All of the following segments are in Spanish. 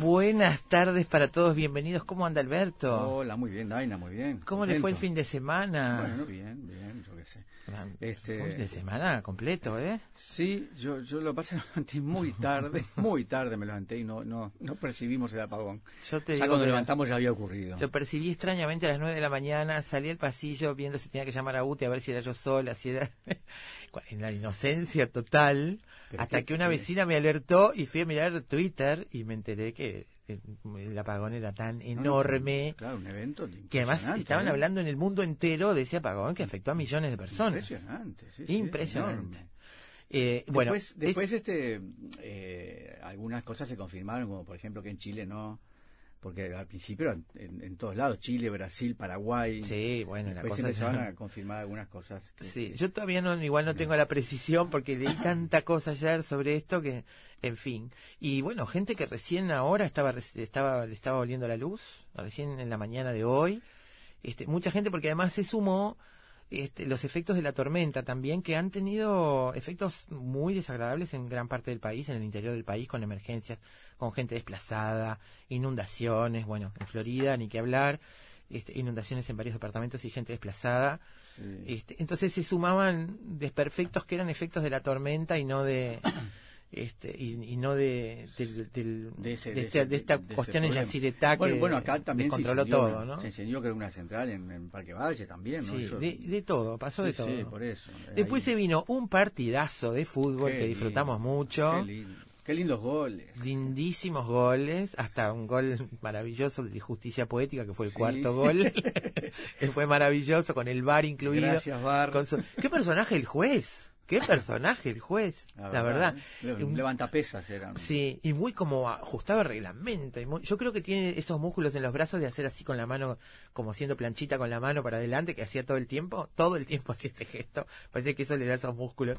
Buenas tardes para todos, bienvenidos. ¿Cómo anda Alberto? Hola, muy bien, Daina, muy bien. ¿Cómo le fue el fin de semana? Bueno, bien. Este... De semana completo, ¿eh? Sí, yo, yo lo pasé, levanté muy tarde, muy tarde me levanté y no, no, no percibimos el apagón. Yo te ya cuando levantamos ya había ocurrido. Lo percibí extrañamente a las nueve de la mañana, salí al pasillo viendo si tenía que llamar a Uti a ver si era yo sola, si era... en la inocencia total, hasta que una vecina me alertó y fui a mirar Twitter y me enteré que el apagón era tan enorme claro, un evento que además estaban ¿eh? hablando en el mundo entero de ese apagón que afectó a millones de personas. Impresionante sí, impresionante. eh, bueno después, después este eh, algunas cosas se confirmaron como por ejemplo que en Chile no porque al principio en, en, todos lados, Chile, Brasil, Paraguay. Sí, bueno, la cosa se van a confirmar algunas cosas. sí, yo todavía no, igual no tengo la precisión porque leí tanta cosa ayer sobre esto que, en fin. Y bueno, gente que recién ahora estaba, estaba, le estaba volviendo la luz, recién en la mañana de hoy. Este, mucha gente porque además se sumó este, los efectos de la tormenta también, que han tenido efectos muy desagradables en gran parte del país, en el interior del país, con emergencias, con gente desplazada, inundaciones, bueno, en Florida ni que hablar, este, inundaciones en varios departamentos y gente desplazada. Este, entonces se sumaban desperfectos que eran efectos de la tormenta y no de... este y, no de de, esta cuestión en la Ciretá que bueno, acá también controló todo ¿no? se encendió que era una central en, Parque Valle también ¿no? sí de, todo pasó de todo sí, por eso después se vino un partidazo de fútbol que disfrutamos mucho Qué, lindos goles. Lindísimos goles, hasta un gol maravilloso de justicia poética que fue el cuarto gol. Él fue maravilloso con el bar incluido. Gracias, bar. ¿Qué personaje el juez? Qué personaje el juez, la, verdad. Un levantapesas era. Sí, y muy como ajustado al reglamento. yo creo que tiene esos músculos en los brazos de hacer así con la mano, como siendo planchita con la mano para adelante, que hacía todo el tiempo. Todo el tiempo hacía ese gesto. Parece que eso le da esos músculos.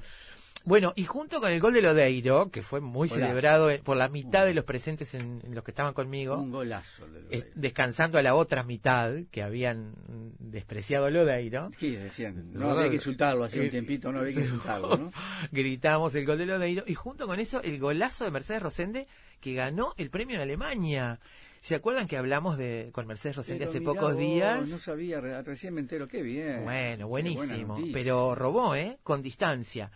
Bueno, y junto con el gol de Lodeiro, que fue muy celebrado por la mitad de los presentes en, los que estaban conmigo, un golazo, descansando a la otra mitad que habían despreciado Lodeiro. Sí, decían, no había que insultarlo, hacía un tiempito, no había que insultarlo, ¿no? Gritamos el gol de Lodeiro y junto con eso el golazo de Mercedes Rosende que ganó el premio en Alemania. ¿Se acuerdan que hablamos de con Mercedes Rosende hace pocos días? No sabía, recién me entero, qué bien. Bueno, buenísimo, pero robó, ¿eh? Con distancia.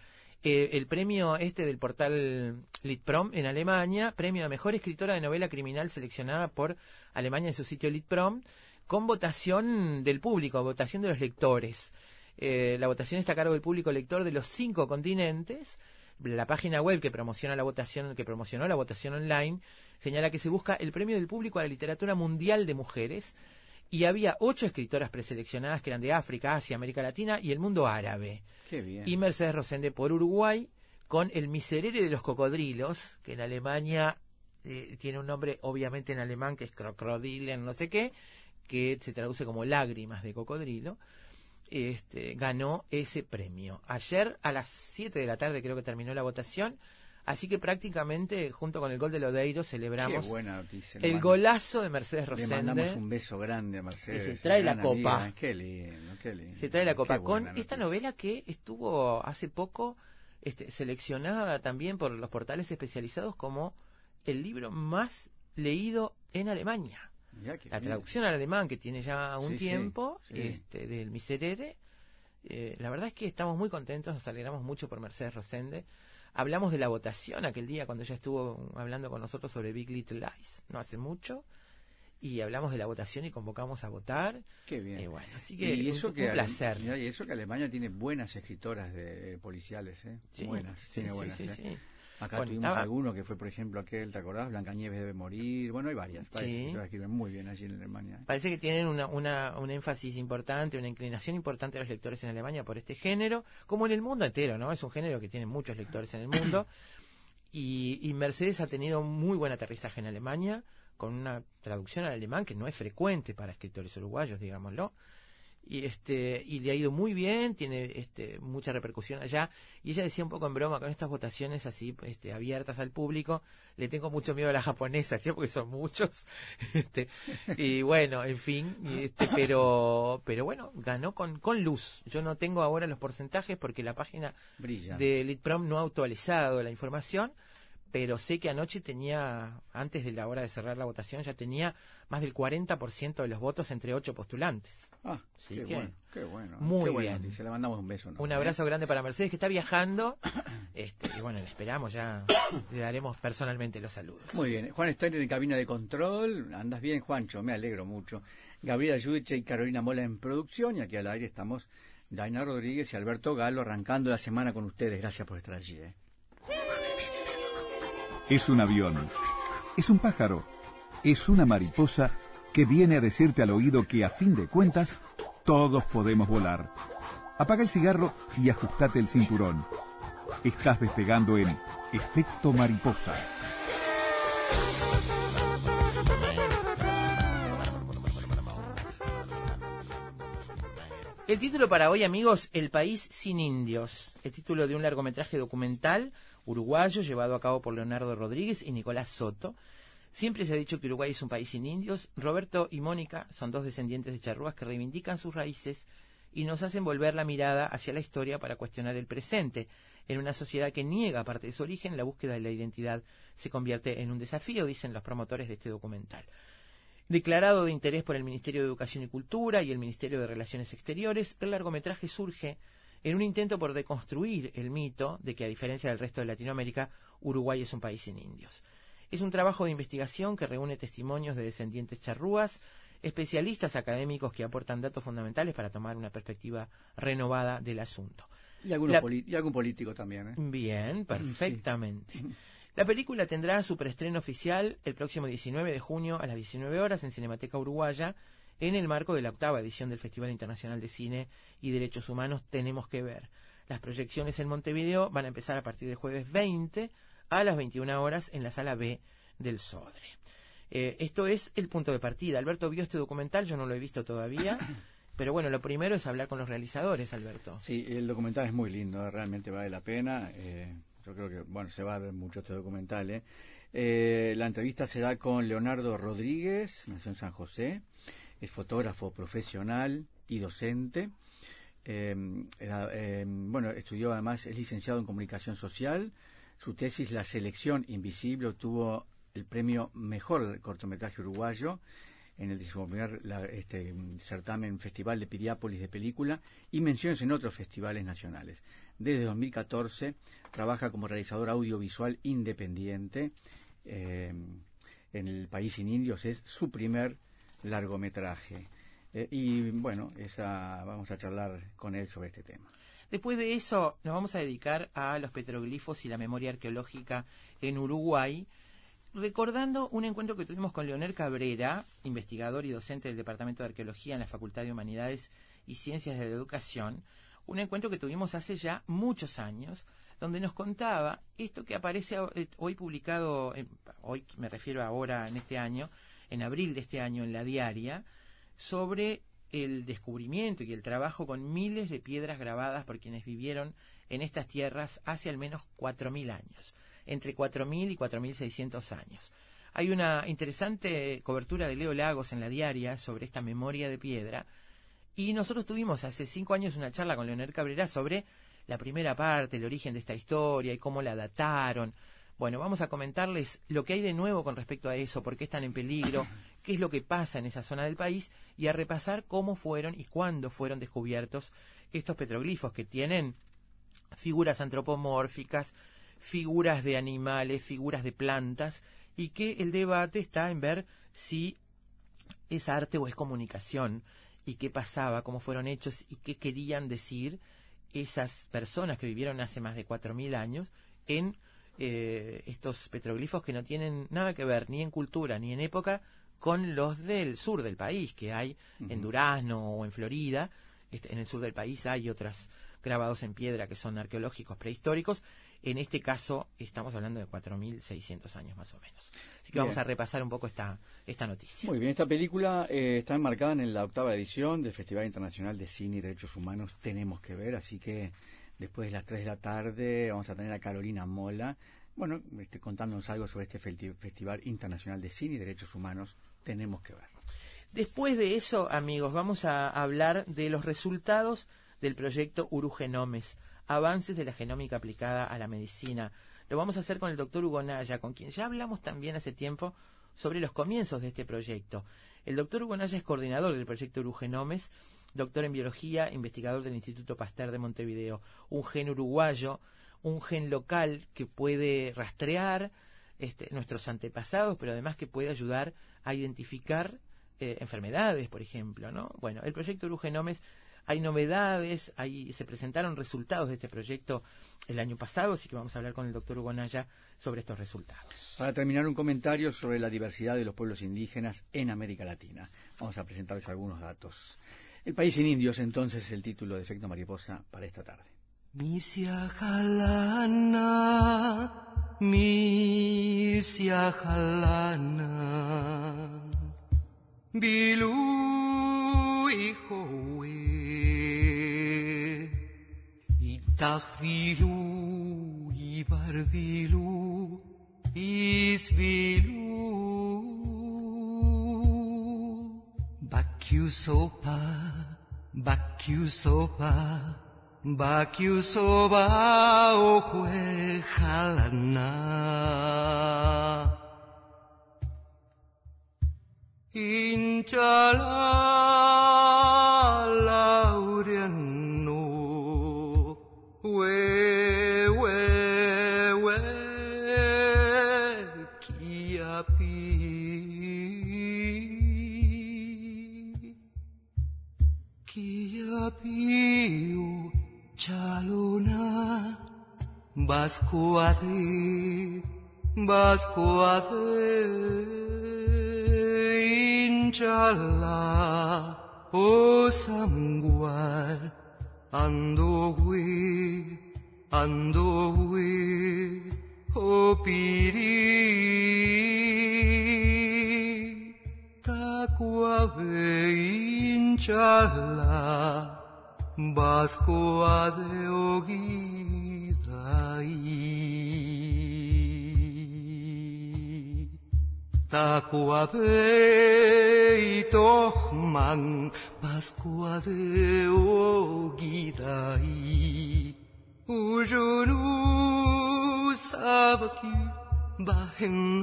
Eh, el premio este del portal Litprom en Alemania, premio a mejor escritora de novela criminal seleccionada por Alemania en su sitio Litprom, con votación del público, votación de los lectores. Eh, la votación está a cargo del público lector de los cinco continentes. La página web que promociona la votación, que promocionó la votación online, señala que se busca el premio del público a la literatura mundial de mujeres y había ocho escritoras preseleccionadas que eran de África, Asia, América Latina y el mundo árabe. Y Mercedes Rosende por Uruguay con El miserere de los cocodrilos, que en Alemania eh, tiene un nombre obviamente en alemán que es Crocodilen, no sé qué, que se traduce como lágrimas de cocodrilo. Este, ganó ese premio. Ayer a las 7 de la tarde creo que terminó la votación Así que prácticamente, junto con el gol de Lodeiro, celebramos el golazo de Mercedes Rosende. Le mandamos un beso grande a Mercedes. se trae la copa. Qué lindo, qué lindo. Se trae la copa. Con esta novela que estuvo hace poco este, seleccionada también por los portales especializados como el libro más leído en Alemania. la traducción al alemán que tiene ya un tiempo Este, del Miserere. Eh, la verdad es que estamos muy contentos, nos alegramos mucho por Mercedes Rosende Hablamos de la votación aquel día cuando ella estuvo hablando con nosotros sobre Big Little Lies, no hace mucho. Y hablamos de la votación y convocamos a votar. Qué bien. Y bueno, así que y eso que placer. y eso que Alemania tiene buenas escritoras de, policiales, ¿eh? buenas, tiene buenas. ¿eh? Acá tuvimos alguno que fue, por ejemplo, aquel, ¿te acordás? Blancanieves debe morir. Bueno, hay varias. Parece que escriben muy bien allí en Alemania. Parece que tienen una, una, un énfasis importante, una inclinación importante a los lectores en Alemania por este género, como en el mundo entero, ¿no? Es un género que tiene muchos lectores en el mundo. y, y Mercedes ha tenido muy buen aterrizaje en Alemania, con una traducción al alemán que no es frecuente para escritores uruguayos, digámoslo y este y le ha ido muy bien tiene este mucha repercusión allá. Y ella decía un poco en broma con estas votaciones así este abiertas al público le tengo mucho miedo a las japonesas ¿sí? porque son muchos este y bueno en fin este pero pero bueno ganó con con luz. Yo no tengo ahora los porcentajes porque la página de Litprom no ha actualizado la información pero sé que anoche tenía, antes de la hora de cerrar la votación, ya tenía más del 40% de los votos entre ocho postulantes. Ah, sí, qué, bueno, qué bueno. Muy bien. Se le mandamos un beso. Un abrazo grande para Mercedes, que está viajando. Este, y bueno, le esperamos, ya le daremos personalmente los saludos. Muy bien. Juan Steiner en cabina de control. Andas bien, Juancho, me alegro mucho. Gabriela Yudiche y Carolina Mola en producción. Y aquí al aire estamos Daina Rodríguez y Alberto Galo arrancando la semana con ustedes. Gracias por estar allí. ¿eh? Es un avión. Es un pájaro. Es una mariposa que viene a decirte al oído que a fin de cuentas todos podemos volar. Apaga el cigarro y ajustate el cinturón. Estás despegando en efecto mariposa. El título para hoy, amigos, El país sin indios. El título de un largometraje documental uruguayo llevado a cabo por Leonardo Rodríguez y Nicolás Soto. Siempre se ha dicho que Uruguay es un país sin indios. Roberto y Mónica son dos descendientes de charrúas que reivindican sus raíces y nos hacen volver la mirada hacia la historia para cuestionar el presente. En una sociedad que niega parte de su origen, la búsqueda de la identidad se convierte en un desafío, dicen los promotores de este documental. Declarado de interés por el Ministerio de Educación y Cultura y el Ministerio de Relaciones Exteriores, el largometraje surge en un intento por deconstruir el mito de que, a diferencia del resto de Latinoamérica, Uruguay es un país sin indios. Es un trabajo de investigación que reúne testimonios de descendientes charrúas, especialistas académicos que aportan datos fundamentales para tomar una perspectiva renovada del asunto. Y, algún político también. ¿eh? Bien, perfectamente. La película tendrá su preestreno oficial el próximo 19 de junio a las 19 horas en Cinemateca Uruguaya en el marco de la octava edición del Festival Internacional de Cine y Derechos Humanos Tenemos que ver. Las proyecciones en Montevideo van a empezar a partir del jueves 20 a las 21 horas en la sala B del Sodre. Eh, esto es el punto de partida. Alberto vio este documental, yo no lo he visto todavía. Pero bueno, lo primero es hablar con los realizadores, Alberto. Sí, el documental es muy lindo, realmente vale la pena. Eh, yo creo que, bueno, se va a ver mucho este documental. ¿eh? Eh, la entrevista se da con Leonardo Rodríguez, nació en San José es fotógrafo profesional y docente. Em, bueno, estudió además, es licenciado en comunicación social. Su tesis, La selección invisible, obtuvo el premio Mejor Cortometraje Uruguayo en el 11 este, certamen Festival de Piriápolis de Película y menciones en otros festivales nacionales. Desde 2014 trabaja como realizador audiovisual independiente. Em, en el país sin indios es su primer largometraje. Eh, y bueno, esa, vamos a charlar con él sobre este tema. Después de eso nos vamos a dedicar a los petroglifos y la memoria arqueológica en Uruguay, recordando un encuentro que tuvimos con Leonel Cabrera, investigador y docente del Departamento de Arqueología en la Facultad de Humanidades y Ciencias de la Educación, un encuentro que tuvimos hace ya muchos años, donde nos contaba esto que aparece eh, hoy publicado, hoy me refiero ahora en este año, en abril de este año en la diaria, sobre el descubrimiento y el trabajo con miles de piedras grabadas por quienes vivieron en estas tierras hace al menos 4.000 años, entre 4.000 y 4.600 años. Hay una interesante cobertura de Leo Lagos en la diaria sobre esta memoria de piedra y nosotros tuvimos hace cinco años una charla con Leonel Cabrera sobre la primera parte, el origen de esta historia y cómo la dataron. Bueno, vamos a comentarles lo que hay de nuevo con respecto a eso, por qué están en peligro, qué es lo que pasa en esa zona del país y a repasar cómo fueron y cuándo fueron descubiertos estos petroglifos que tienen figuras antropomórficas, figuras de animales, figuras de plantas y que el debate está en ver si es arte o es comunicación y qué pasaba, cómo fueron hechos y qué querían decir esas personas que vivieron hace más de 4.000 años en eh, estos petroglifos que no tienen nada que ver ni en cultura ni en época con los del sur del país que hay en Durazno o en Florida. Este, en el sur del país hay otros grabados en piedra que son arqueológicos prehistóricos. En este caso estamos hablando de 4.600 años más o menos. Así que vamos a repasar un poco esta, esta noticia. Muy bien, esta película eh, está enmarcada en la octava edición del Festival Internacional de Cine y Derechos Humanos Tenemos que ver, así que después de las 3 de la tarde vamos a tener a Carolina Mola, bueno, este, contándonos algo sobre este Festival Internacional de Cine y Derechos Humanos Tenemos que ver. Después de eso, amigos, vamos a hablar de los resultados del proyecto Urugenomes, avances de la genómica aplicada a la medicina. Lo vamos a hacer con el doctor Hugo Naya, con quien ya hablamos también hace tiempo sobre los comienzos de este proyecto. El doctor Hugo Naya es coordinador del proyecto Urugenomes, doctor en biología, investigador del Instituto Pasteur de Montevideo, un gen uruguayo, un gen local que puede rastrear este, nuestros antepasados, pero además que puede ayudar a identificar eh, enfermedades, por ejemplo, ¿no? Bueno, el proyecto Urugenomes hay novedades, hay, se presentaron resultados de este proyecto el año pasado, así que vamos a hablar con el doctor Hugo Naya sobre estos resultados. Para terminar, un comentario sobre la diversidad de los pueblos indígenas en América Latina. Vamos a presentarles algunos datos. El país sin indios, entonces, es el título de Efecto Mariposa para esta tarde. Ισταχβιλού, Ιβαρβιλού, Ισβιλού. Bakyusopa, Bakyusopa, Bakyusopa, Ojue Jalana. Inchalana. Vas coade, vas coade, inshallah, o sanguar, ando we, ando we, o piri, takuave, inshallah, vas coade, o guía. 愛 Tacoa de Tohman, Pascua de Ogidai, Ujunu Sabaki, Bahenando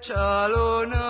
Chalonan.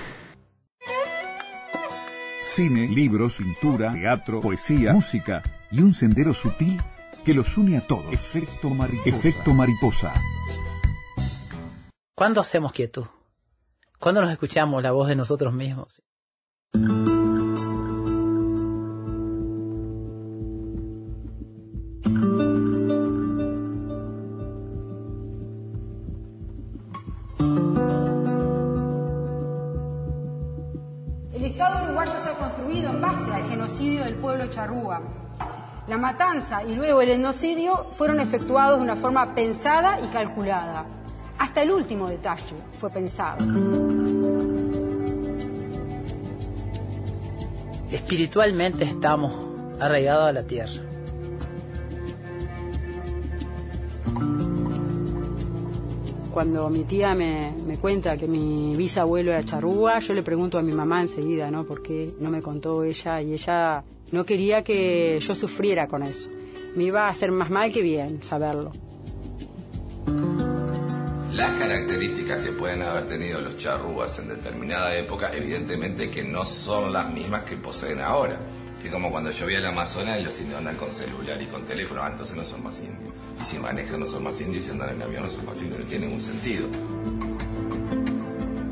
Cine, libros, pintura, teatro, poesía, música y un sendero sutil que los une a todos. Efecto Mariposa. Efecto Mariposa. ¿Cuándo hacemos quietud? ¿Cuándo nos escuchamos la voz de nosotros mismos? En base al genocidio del pueblo charrúa. La matanza y luego el etnocidio fueron efectuados de una forma pensada y calculada. Hasta el último detalle fue pensado. Espiritualmente estamos arraigados a la tierra. Cuando mi tía me, me cuenta que mi bisabuelo era charrúa, yo le pregunto a mi mamá enseguida, ¿no? ¿Por qué no me contó ella? Y ella no quería que yo sufriera con eso. Me iba a hacer más mal que bien saberlo. Las características que pueden haber tenido los charrúas en determinada época, evidentemente que no son las mismas que poseen ahora. Que como cuando vi el Amazonas los indios andan con celular y con teléfono, ah, entonces no son más indios. Y si manejan no son más indios y si andan en avión no son más indios, no tiene ningún sentido.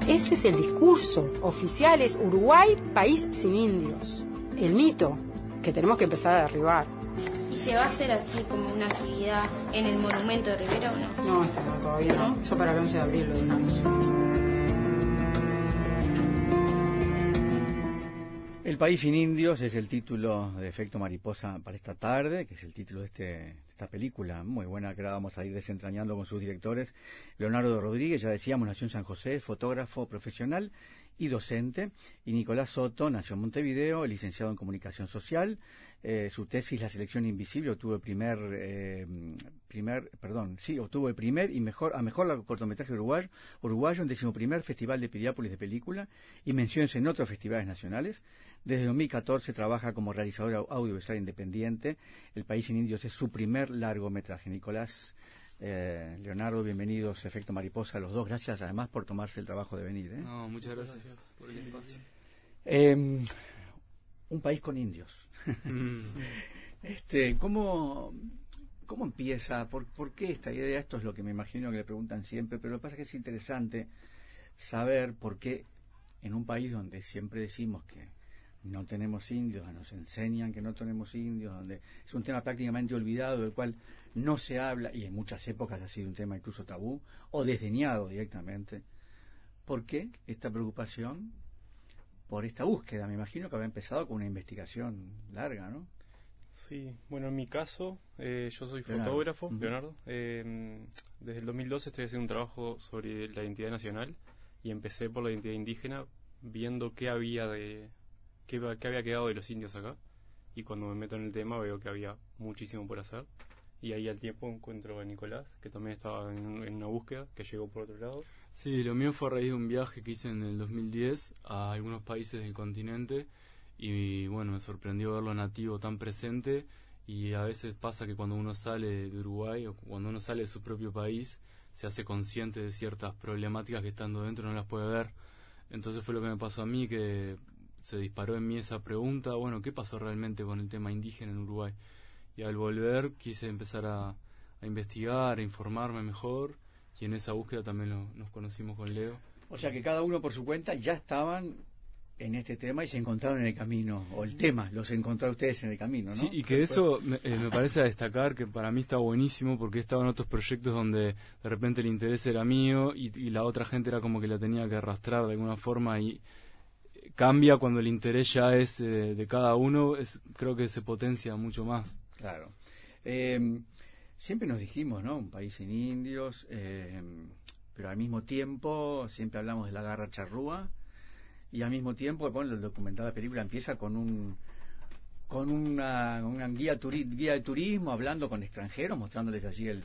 Ese es el discurso oficial, es Uruguay, país sin indios. El mito que tenemos que empezar a derribar. ¿Y se va a hacer así como una actividad en el monumento de Rivera o no? No, está no, todavía no. Eso para el 11 de abril lo dimos. El país sin indios es el título de Efecto Mariposa para esta tarde, que es el título de, este, esta película muy buena que ahora vamos a ir desentrañando con sus directores. Leonardo Rodríguez, ya decíamos, nació en San José, fotógrafo profesional y docente. Y Nicolás Soto nació en Montevideo, licenciado en Comunicación Social. Eh, su tesis La selección invisible obtuvo el primer, eh, primer, perdón, sí, obtuvo el primer y mejor, a mejor cortometraje uruguayo, uruguayo en decimoprimer Festival de Piriápolis de Película y menciones en otros festivales nacionales. Desde 2014 trabaja como realizador audiovisual independiente. El País sin Indios es su primer largometraje. Nicolás, eh, Leonardo, bienvenidos Efecto Mariposa, los dos. Gracias además por tomarse el trabajo de venir. ¿eh? No, muchas gracias, por el espacio. Eh, un país con indios. este, ¿cómo, ¿Cómo empieza? ¿Por, ¿Por qué esta idea? Esto es lo que me imagino que le preguntan siempre, pero lo que pasa es que es interesante saber por qué en un país donde siempre decimos que no tenemos indios, nos enseñan que no tenemos indios, donde es un tema prácticamente olvidado, del cual no se habla, y en muchas épocas ha sido un tema incluso tabú, o desdeñado directamente. ¿Por qué esta preocupación por esta búsqueda? Me imagino que había empezado con una investigación larga, ¿no? Sí, bueno, en mi caso, eh, yo soy Leonardo. fotógrafo. Leonardo. Eh, desde el 2012 estoy haciendo un trabajo sobre la identidad nacional y empecé por la identidad indígena viendo qué había de qué, había quedado de los indios acá. Y cuando me meto en el tema veo que había muchísimo por hacer. Y ahí al tiempo encuentro a Nicolás que también estaba en, en una búsqueda que llegó por otro lado. Sí, lo mío fue a raíz de un viaje que hice en el 2010 a algunos países del continente. Y bueno, me sorprendió verlo nativo tan presente. Y a veces pasa que cuando uno sale de Uruguay o cuando uno sale de su propio país se hace consciente de ciertas problemáticas que estando dentro no las puede ver. Entonces fue lo que me pasó a mí que se disparó en mí esa pregunta, bueno, ¿qué pasó realmente con el tema indígena en Uruguay? Y al volver quise empezar a, a investigar, a informarme mejor y en esa búsqueda también lo- nos conocimos con Leo. O sea que cada uno por su cuenta ya estaban en este tema y se encontraron en el camino, o el tema, los encontraron ustedes en el camino, ¿no? Sí, y que eso me, eh, me parece a destacar que para mí está buenísimo porque he estado en otros proyectos donde de repente el interés era mío y, y la otra gente era como que la tenía que arrastrar de alguna forma y cambia cuando el interés ya es eh, de cada uno, es, creo que se potencia mucho más. Claro. Eh, siempre nos dijimos, ¿no? Un país sin indios, eh, pero al mismo tiempo siempre hablamos de la garra charrúa y al mismo tiempo, bueno, el documental, la película empieza con un con una, una guía, turi- guía de turismo hablando con extranjeros, mostrándoles allí el,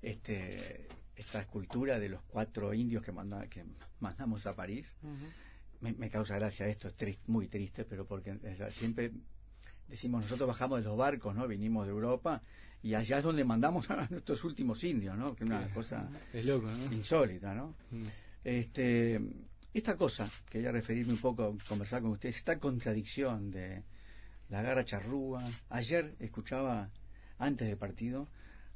este, esta escultura de los cuatro indios que, manda, que mandamos a París. Me, me causa gracia esto, es triste, muy triste, pero porque siempre decimos, nosotros bajamos de los barcos, ¿no? Vinimos de Europa y allá es donde mandamos a nuestros últimos indios, ¿no? Que es una cosa Es loco, ¿no? insólita, ¿no? Mm. Este, esta cosa, quería referirme un poco, conversar con ustedes, esta contradicción de la garra charrúa. Ayer escuchaba, antes del partido,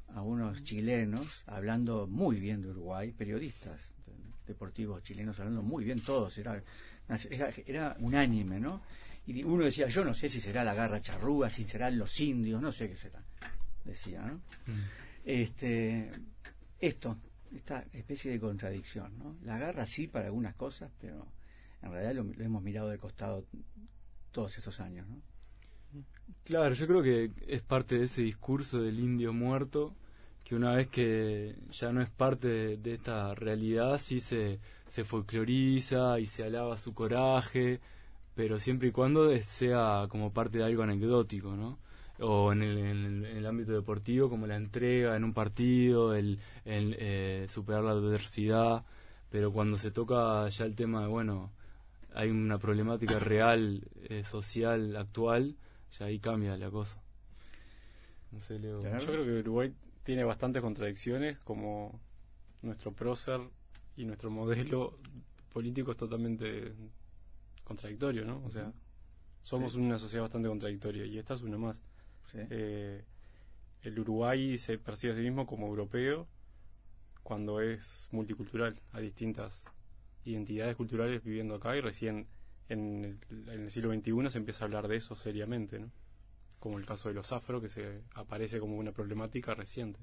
a unos chilenos hablando muy bien de Uruguay, periodistas deportivos chilenos hablando muy bien todos, era, era, era unánime, ¿no? Y uno decía, yo no sé si será la garra charrúa, si serán los indios, no sé qué será, decía, ¿no? Este, esto, esta especie de contradicción, ¿no? La garra sí para algunas cosas, pero en realidad lo, lo hemos mirado de costado todos estos años, ¿no? Claro, yo creo que es parte de ese discurso del indio muerto, que una vez que ya no es parte de, de esta realidad, sí se, se folcloriza y se alaba su coraje, pero siempre y cuando sea como parte de algo anecdótico, ¿no? O en el, en el- en el ámbito deportivo, como la entrega en un partido, el, el, eh, superar la adversidad, pero cuando se toca ya el tema de, bueno, hay una problemática real, eh, social, actual, ya ahí cambia la cosa. No sé, Leo. Yo creo que Uruguay tiene bastantes contradicciones, como nuestro prócer y nuestro modelo político es totalmente contradictorio, ¿no? O sea, somos Sí. una sociedad bastante contradictoria y esta es una más. Sí. Eh, el Uruguay se percibe a sí mismo como europeo cuando es multicultural. Hay distintas identidades culturales viviendo acá y recién en el, en el siglo XXI se empieza a hablar de eso seriamente, ¿no? Como el caso de los afro, que se aparece como una problemática reciente.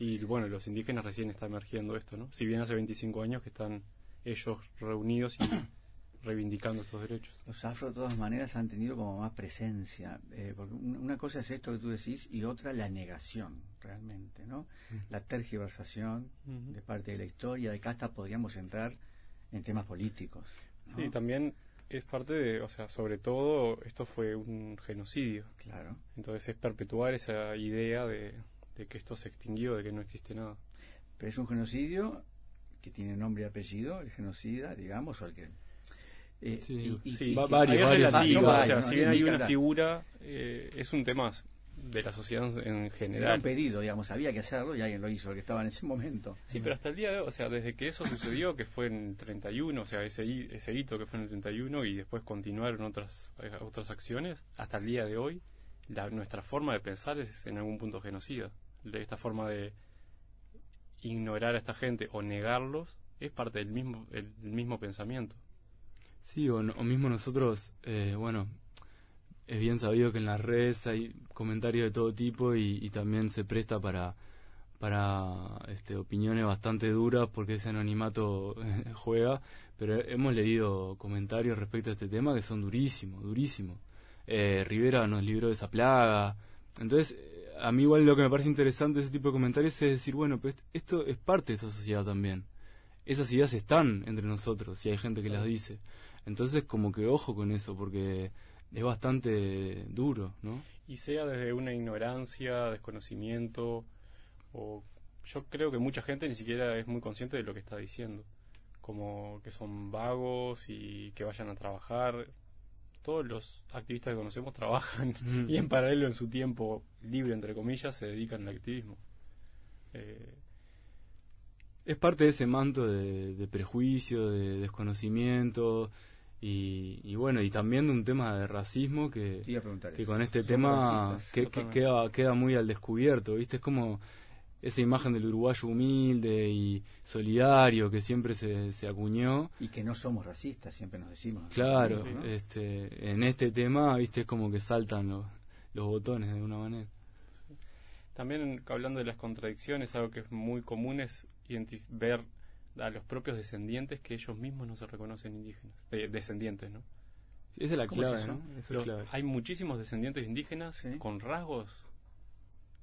Y bueno, los indígenas recién está emergiendo esto, ¿no? Si bien hace 25 años que están ellos reunidos y reivindicando estos derechos. Los afro de todas maneras han tenido como más presencia, eh, porque un- una cosa es esto que tú decís y otra la negación, realmente, ¿no? La tergiversación Ujú. de parte de la historia, de acá hasta podríamos entrar en temas políticos. ¿no? Sí, también es parte de, o sea, sobre todo esto fue un genocidio. Claro. Entonces es perpetuar esa idea de, de que esto se extinguió, de que no existe nada. Pero es un genocidio que tiene nombre y apellido, el genocida, digamos, o el que... eh, Sí, y- Sí, y va- que- varios, es varios. relativo, Son o varios, sea, ¿no? si bien hay una figura, eh, es un tema de la sociedad en Era un general. pedido, digamos, había que hacerlo y alguien lo hizo, el que estaba en ese momento. Sí, pero hasta el día de hoy, o sea, desde que eso sucedió, que fue en el 31, o sea, ese, ese hito que fue en el 31 y después continuaron otras, eh, otras acciones, hasta el día de hoy, la, nuestra forma de pensar es en algún punto genocida. De esta forma de ignorar a esta gente o negarlos es parte del mismo, el, mismo pensamiento. Sí, o, mismo nosotros, eh, bueno, es bien sabido que en las redes hay comentarios de todo tipo y, y también se presta para, para este, opiniones bastante duras porque ese anonimato juega, pero hemos leído comentarios respecto a este tema que son durísimos, durísimos. Eh, Rivera nos libró de esa plaga. Entonces, a mí igual lo que me parece interesante de ese tipo de comentarios es decir, bueno, pues esto es parte de esa sociedad también. Esas ideas están entre nosotros y hay gente que las dice. Entonces, como que ojo con eso, porque es bastante duro, ¿no? Y sea desde una ignorancia, desconocimiento, o yo creo que mucha gente ni siquiera es muy consciente de lo que está diciendo. Como que son vagos y que vayan a trabajar. Todos los activistas que conocemos trabajan y en paralelo en su tiempo libre, entre comillas, se dedican al activismo. Eh, Es parte de ese manto de, de prejuicio, de desconocimiento y, y bueno, y también de un tema de racismo que, que con este tema que, queda, queda muy al descubierto, ¿viste? Es como esa imagen del uruguayo humilde y solidario que siempre se, se acuñó. Y que no somos racistas, siempre nos decimos. Claro, ¿no? este, en este tema, ¿viste? Es como que saltan los, los botones de una manera. También hablando de las contradicciones, algo que es muy común es ver a los propios descendientes que ellos mismos no se reconocen indígenas, eh, descendientes, ¿no? Esa es la ¿Cómo es clave, eso? ¿no? Eso es Los- clave. hay muchísimos descendientes indígenas Sí. con rasgos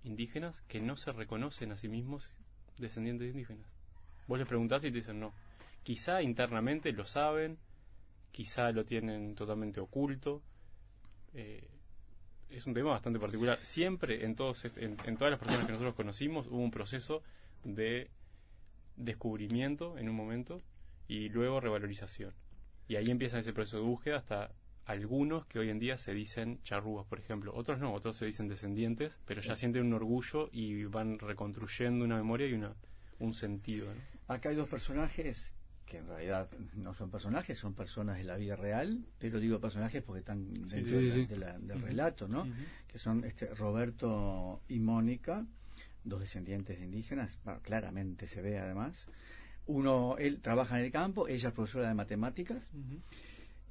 indígenas que no se reconocen a sí mismos descendientes indígenas. Vos les preguntás y te dicen no. Quizá internamente lo saben, quizá lo tienen totalmente oculto. eh, es un tema bastante particular. Siempre en, todos, en, en todas las personas que nosotros conocimos hubo un proceso de descubrimiento en un momento y luego revalorización. Y ahí empieza ese proceso de búsqueda hasta algunos que hoy en día se dicen charrúas, por ejemplo. Otros no, otros se dicen descendientes, pero ya sienten un orgullo y van reconstruyendo una memoria y una, un sentido. ¿no? Acá hay dos personajes que en realidad no son personajes, son personas de la vida real, pero digo personajes porque están Sí, dentro sí, de la- del relato, ¿no? Que son este Roberto y Mónica, dos descendientes de indígenas, bueno, claramente se ve además. Uno, él trabaja en el campo, ella es profesora de matemáticas,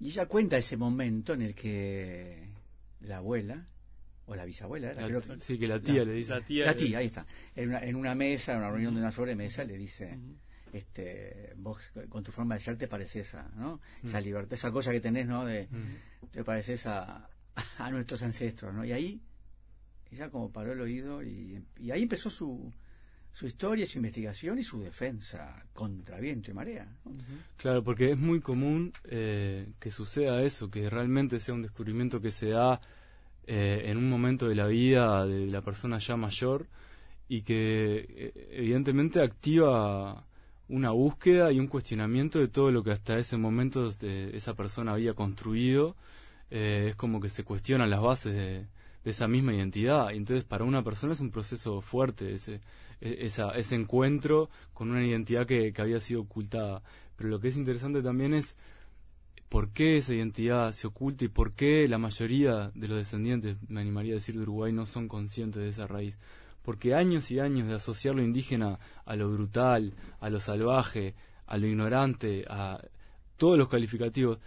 y ella cuenta ese momento en el que la abuela, o la bisabuela, La- creo sí, que la tía le dice. La tía la tía, ahí está. En una, en una mesa, en una reunión de una sobremesa, le dice, este, vos con tu forma de ser te pareces a, ¿no? Esa libertad, esa cosa que tenés, ¿no? De, te pareces a, a nuestros ancestros, ¿no? Y ahí, ella como paró el oído y, y ahí empezó su, su historia, su investigación y su defensa contra viento y marea. Claro, porque es muy común eh, que suceda eso, que realmente sea un descubrimiento que se da eh, en un momento de la vida de la persona ya mayor y que eh, evidentemente activa una búsqueda y un cuestionamiento de todo lo que hasta ese momento esa persona había construido. Eh, es como que se cuestionan las bases de, de esa misma identidad. Y entonces para una persona es un proceso fuerte ese, esa, ese encuentro con una identidad que, que había sido ocultada. Pero lo que es interesante también es por qué esa identidad se oculta y por qué la mayoría de los descendientes, me animaría a decir, de Uruguay no son conscientes de esa raíz. Porque años y años de asociar lo indígena a lo brutal, a lo salvaje, a lo ignorante, a todos los calificativos,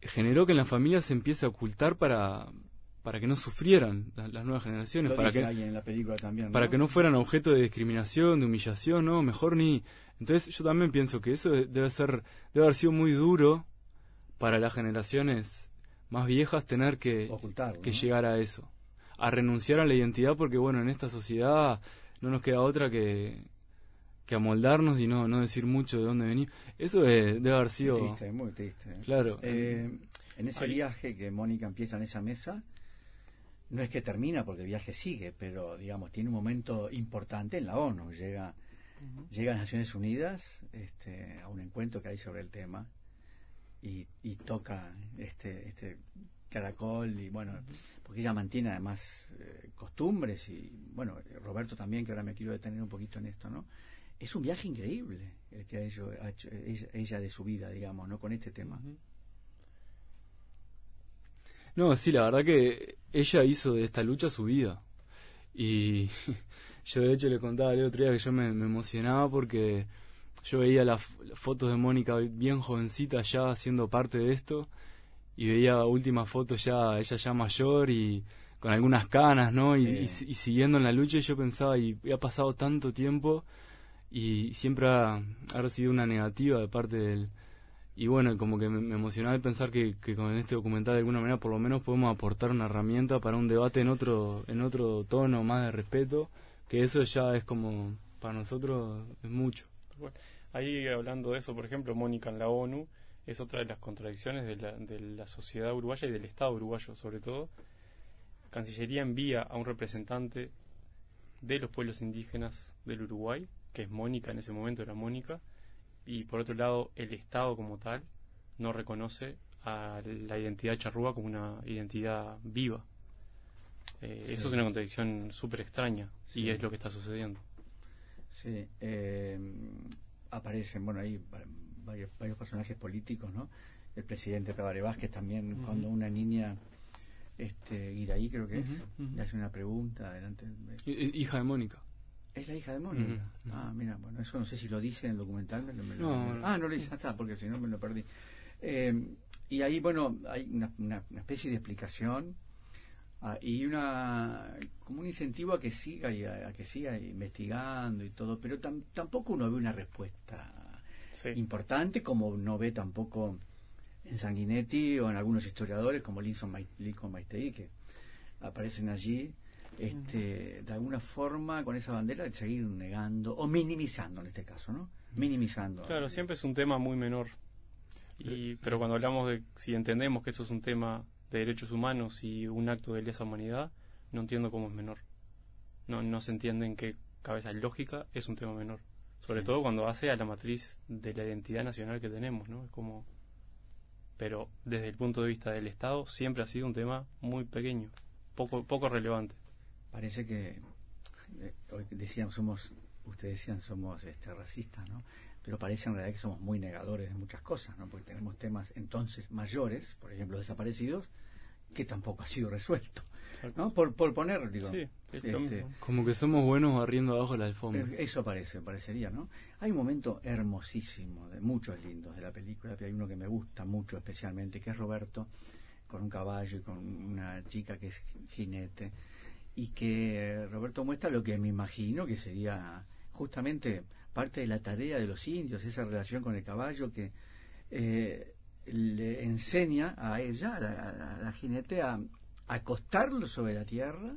generó que en la familia se empiece a ocultar para, para que no sufrieran la- las nuevas generaciones, Lo para dice que, alguien en la película también. para que no fueran objeto de discriminación, de humillación, no, mejor ni. Entonces yo también pienso que eso de- debe ser, debe haber sido muy duro para las generaciones más viejas tener que, que ¿no? llegar a eso, a renunciar a la identidad porque bueno, en esta sociedad no nos queda otra que, que amoldarnos y no, no decir mucho de dónde venimos. Eso eh, debe haber sido... Muy triste, muy triste. Claro. Eh, en ese Ahí- viaje que Mónica empieza en esa mesa, no es que termina porque el viaje sigue, pero digamos, tiene un momento importante en la ONU. Llega, llega a las Naciones Unidas este, a un encuentro que hay sobre el tema y, y toca este, este caracol y bueno, porque ella mantiene además eh, costumbres y bueno, Roberto también, que ahora me quiero detener un poquito en esto, ¿no? Es un viaje increíble el que ha hecho, ha hecho ella, ella de su vida, digamos, ¿no? Con este tema. No, sí, la verdad que ella hizo de esta lucha su vida. Y yo de hecho le contaba el otro día que yo me, me emocionaba porque yo veía las las fotos de Mónica bien jovencita ya siendo parte de esto y veía últimas fotos ya, ella ya mayor y con algunas canas, ¿no? Y, y si- y siguiendo en la lucha y yo pensaba, y ha pasado tanto tiempo y siempre ha, ha recibido una negativa de parte del, y bueno, como que me, emocionaba pensar que, con este documental de alguna manera por lo menos podemos aportar una herramienta para un debate en otro, en otro tono más de respeto, que eso ya es como, para nosotros es mucho. Ahí hablando de eso, por ejemplo, Mónica en la ONU es otra de las contradicciones de la, de la sociedad uruguaya y del Estado uruguayo sobre todo. Cancillería envía a un representante de los pueblos indígenas del Uruguay, que es Mónica, en ese momento era Mónica, y por otro lado el Estado como tal no reconoce a la identidad charrúa como una identidad viva. Eh, Sí. Eso es una contradicción súper extraña Sí. y es lo que está sucediendo. Sí, eh, aparecen, bueno, hay va- varios, varios personajes políticos, ¿no? El presidente Tabaré Vázquez también, cuando una niña, este, Iraí creo que es, le hace una pregunta delante. I- i- Hija de Mónica. ¿Es la hija de Mónica? Ah, mira, bueno, eso no sé si lo dice en el documental. me lo- me No, ah, no lo dice, está, porque si no me lo perdí. Eh, y ahí, bueno, hay una, una- una especie de explicación ah, y una como un incentivo a que siga y a, a que siga investigando y todo, pero tam- tampoco uno ve una respuesta importante como no ve tampoco en Sanguinetti o en algunos historiadores como Lincoln, Mai- Lincoln Maistei que aparecen allí este, de alguna forma con esa bandera de seguir negando o minimizando en este caso, ¿no? Minimizando. Claro, siempre es un tema muy menor. Y, pero cuando hablamos de si entendemos que eso es un tema de derechos humanos y un acto de lesa humanidad, no entiendo cómo es menor. No, no se entiende en qué cabeza lógica es un tema menor. Sobre Sí. todo cuando hace a la matriz de la identidad nacional que tenemos, ¿no? Es como... pero desde el punto de vista del Estado siempre ha sido un tema muy pequeño, poco, poco relevante. Parece que, eh, hoy decían, somos, ustedes decían, somos este, racistas, ¿no? Pero parece en realidad que somos muy negadores de muchas cosas, ¿no? Porque tenemos temas entonces mayores, por ejemplo, desaparecidos, que tampoco ha sido resuelto, ¿no? Por, por poner, digo, Sí, este. Como que somos buenos barriendo abajo la alfombra. Eh, Eso parece, parecería, ¿no? Hay un momento hermosísimo, de muchos lindos de la película, pero hay uno que me gusta mucho especialmente, que es Roberto, con un caballo y con una chica que es jinete, y que Roberto muestra lo que me imagino que sería justamente parte de la tarea de los indios, esa relación con el caballo que eh, le enseña a ella, a la, jinete, a acostarlo sobre la tierra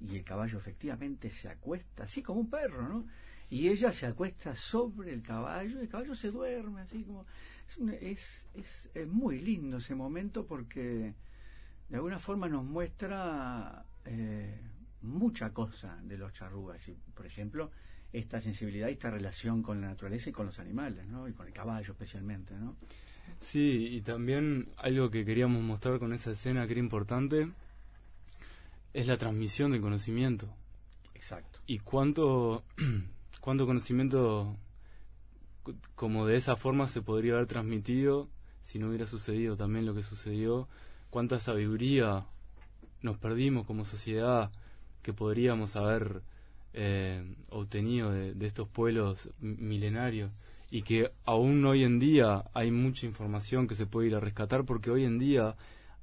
y el caballo efectivamente se acuesta, así como un perro, ¿no? Y ella se acuesta sobre el caballo y el caballo se duerme, así como... Es, es, es, es muy lindo ese momento porque de alguna forma nos muestra eh, mucha cosa de los charrúas. Y, por ejemplo, esta sensibilidad y esta relación con la naturaleza y con los animales, ¿no? Y con el caballo especialmente, ¿no? Sí, y también algo que queríamos mostrar con esa escena que era importante es la transmisión del conocimiento. Exacto. Y cuánto, cuánto conocimiento como de esa forma se podría haber transmitido si no hubiera sucedido también lo que sucedió, cuánta sabiduría nos perdimos como sociedad que podríamos haber eh, obtenido de, de estos pueblos milenarios y que aún hoy en día hay mucha información que se puede ir a rescatar porque hoy en día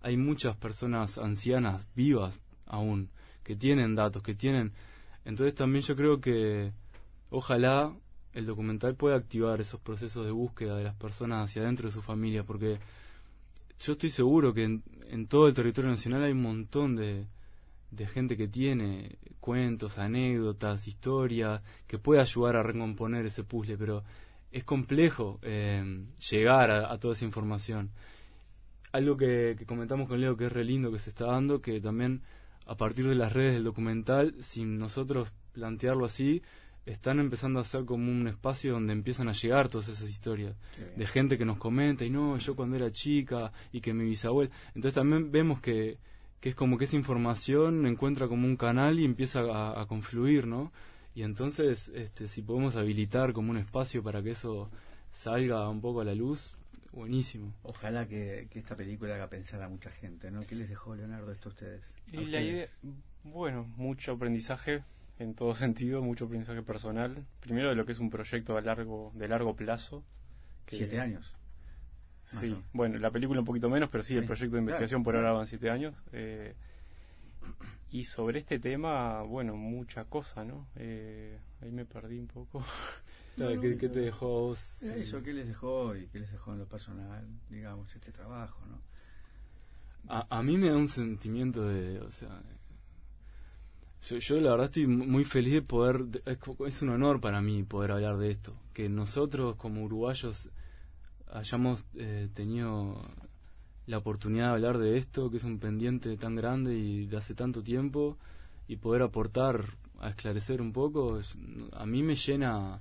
hay muchas personas ancianas vivas aún que tienen datos, que tienen... Entonces también yo creo que ojalá el documental pueda activar esos procesos de búsqueda de las personas hacia adentro de su familia porque yo estoy seguro que en, en todo el territorio nacional hay un montón de, gente que tiene cuentos, anécdotas, historias, que puede ayudar a recomponer ese puzzle, pero es complejo eh, llegar a, a toda esa información. Algo que, que comentamos con Leo que es re lindo que se está dando, que también a partir de las redes del documental, sin nosotros plantearlo así, están empezando a ser como un espacio donde empiezan a llegar todas esas historias de gente que nos comenta y no, yo cuando era chica y que mi bisabuela. Entonces también vemos que, que es como que esa información encuentra como un canal y empieza a, a confluir, ¿no? Y entonces, este, si podemos habilitar como un espacio para que eso salga un poco a la luz, buenísimo. Ojalá que, que esta película haga pensar a mucha gente, ¿no? ¿Qué les dejó Leonardo esto a ustedes? A Y la ustedes. idea, bueno, mucho aprendizaje en todo sentido, mucho aprendizaje personal. Primero de lo que es un proyecto a largo, de largo plazo. que- Siete años. Sí, bueno, la película un poquito menos, pero sí, el proyecto de investigación claro, por ahora van siete años. eh, y sobre este tema, bueno, mucha cosa, ¿no? Eh, ahí me perdí un poco. Claro, ¿Qué, qué te dejó a vos? Eso, ¿qué les dejó y qué les dejó en lo personal, digamos, este trabajo, ¿no? A, a mí me da un sentimiento de, o sea, yo, yo la verdad estoy mu- muy feliz de poder, de- es, un honor para mí poder hablar de esto, que nosotros como uruguayos hayamos eh, tenido la oportunidad de hablar de esto, que es un pendiente tan grande y de hace tanto tiempo, y poder aportar a esclarecer un poco, a mí me llena,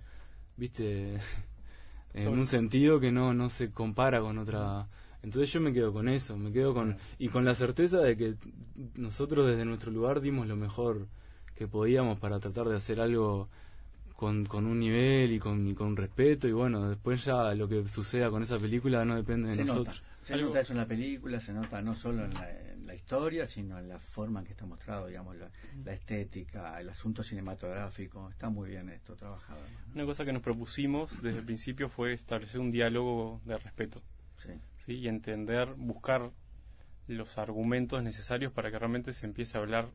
viste, en un sentido que no, no se compara con otra... Entonces yo me quedo con eso, me quedo con... Y con la certeza de que nosotros desde nuestro lugar dimos lo mejor que podíamos para tratar de hacer algo con, con un nivel y con, y con respeto y bueno, después ya lo que suceda con esa película no depende de Se nota, nosotros. se Algo- nota eso en la película, se nota no solo en la, en la historia, sino en la forma en que está mostrado, digamos, la, la estética, el asunto cinematográfico. Está muy bien esto trabajado. ¿no? Una cosa que nos propusimos desde el principio fue establecer un diálogo de respeto. Sí. ¿Sí? y entender, buscar los argumentos necesarios para que realmente se empiece a hablar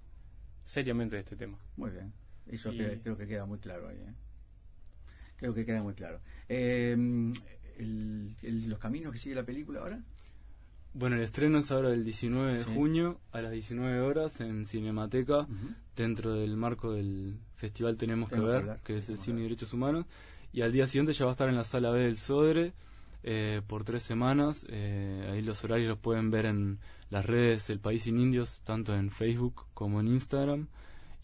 seriamente de este tema. Muy bien. Eso Y- creo que queda muy claro ahí. ¿eh? Creo que queda muy claro. Eh, el- el- ¿Los caminos que sigue la película ahora? Bueno, el estreno es ahora el 19 de Sí. junio a las 19 horas en Cinemateca, dentro del marco del festival Tenemos que Tenemos que ver, hablar, que es el Cine y. Derechos Humanos. Y al día siguiente ya va a estar en la sala B del Sodre eh, por tres semanas. Eh, ahí los horarios los pueden ver en las redes El País Sin Indios, tanto en Facebook como en Instagram.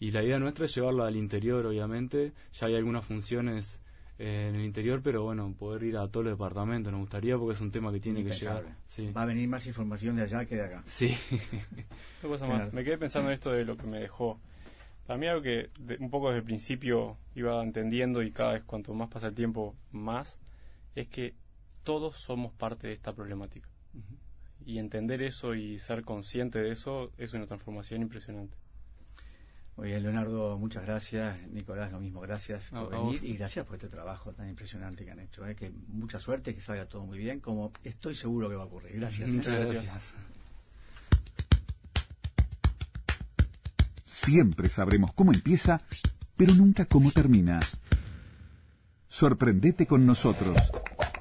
Y la idea nuestra es llevarla al interior, obviamente. Ya hay algunas funciones eh, en el interior, pero bueno, poder ir a todos los departamentos nos gustaría porque es un tema que tiene que llegar. Sí. Va a venir más información de allá que de acá. Sí. Una cosa más, me quedé pensando en esto de lo que me dejó. Para mí algo que de- un poco desde el principio iba entendiendo y cada vez cuanto más pasa el tiempo más, es que todos somos parte de esta problemática. Y entender eso y ser consciente de eso es una transformación impresionante. Muy bien, Leonardo, muchas gracias. Nicolás, lo mismo, gracias por a venir y gracias por este trabajo tan impresionante que han hecho. ¿eh? Que mucha suerte, que salga todo muy bien, como estoy seguro que va a ocurrir. Gracias. Muchas gracias. Siempre sabremos cómo empieza, pero nunca cómo termina. Sorprendete con nosotros.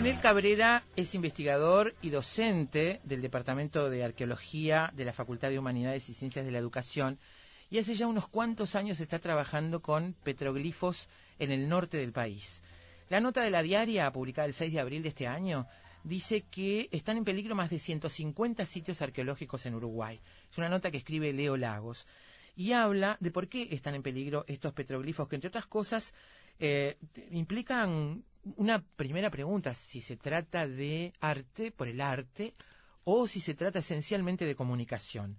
Leonel Cabrera es investigador y docente del Departamento de Arqueología de la Facultad de Humanidades y Ciencias de la Educación y hace ya unos cuantos años está trabajando con petroglifos en el norte del país. La nota de la diaria, publicada el 6 de abril de este año, dice que están en peligro más de 150 sitios arqueológicos en Uruguay. Es una nota que escribe Leo Lagos y habla de por qué están en peligro estos petroglifos, que entre otras cosas eh, implican una primera pregunta, si se trata de arte por el arte o si se trata esencialmente de comunicación.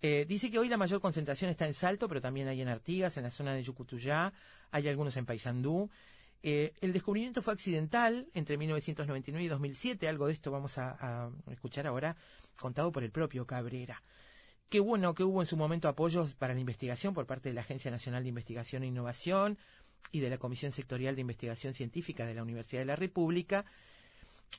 Eh, dice que hoy la mayor concentración está en Salto, pero también hay en Artigas, en la zona de Yucutuyá, hay algunos en Paysandú. Eh, el descubrimiento fue accidental entre 1999 y 2007, algo de esto vamos a, a escuchar ahora, contado por el propio Cabrera. Qué bueno que hubo en su momento apoyos para la investigación por parte de la Agencia Nacional de Investigación e Innovación y de la Comisión Sectorial de Investigación Científica de la Universidad de la República.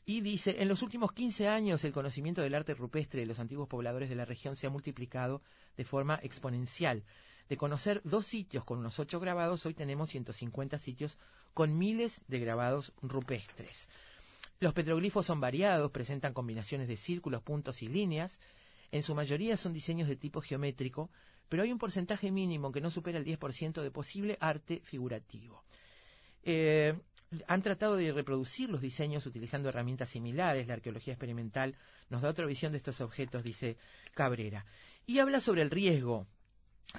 Y dice, en los últimos 15 años el conocimiento del arte rupestre de los antiguos pobladores de la región se ha multiplicado de forma exponencial. De conocer dos sitios con unos ocho grabados, hoy tenemos 150 sitios con miles de grabados rupestres. Los petroglifos son variados, presentan combinaciones de círculos, puntos y líneas. En su mayoría son diseños de tipo geométrico, pero hay un porcentaje mínimo que no supera el 10% de posible arte figurativo. Eh, han tratado de reproducir los diseños utilizando herramientas similares. La arqueología experimental nos da otra visión de estos objetos, dice Cabrera. Y habla sobre el riesgo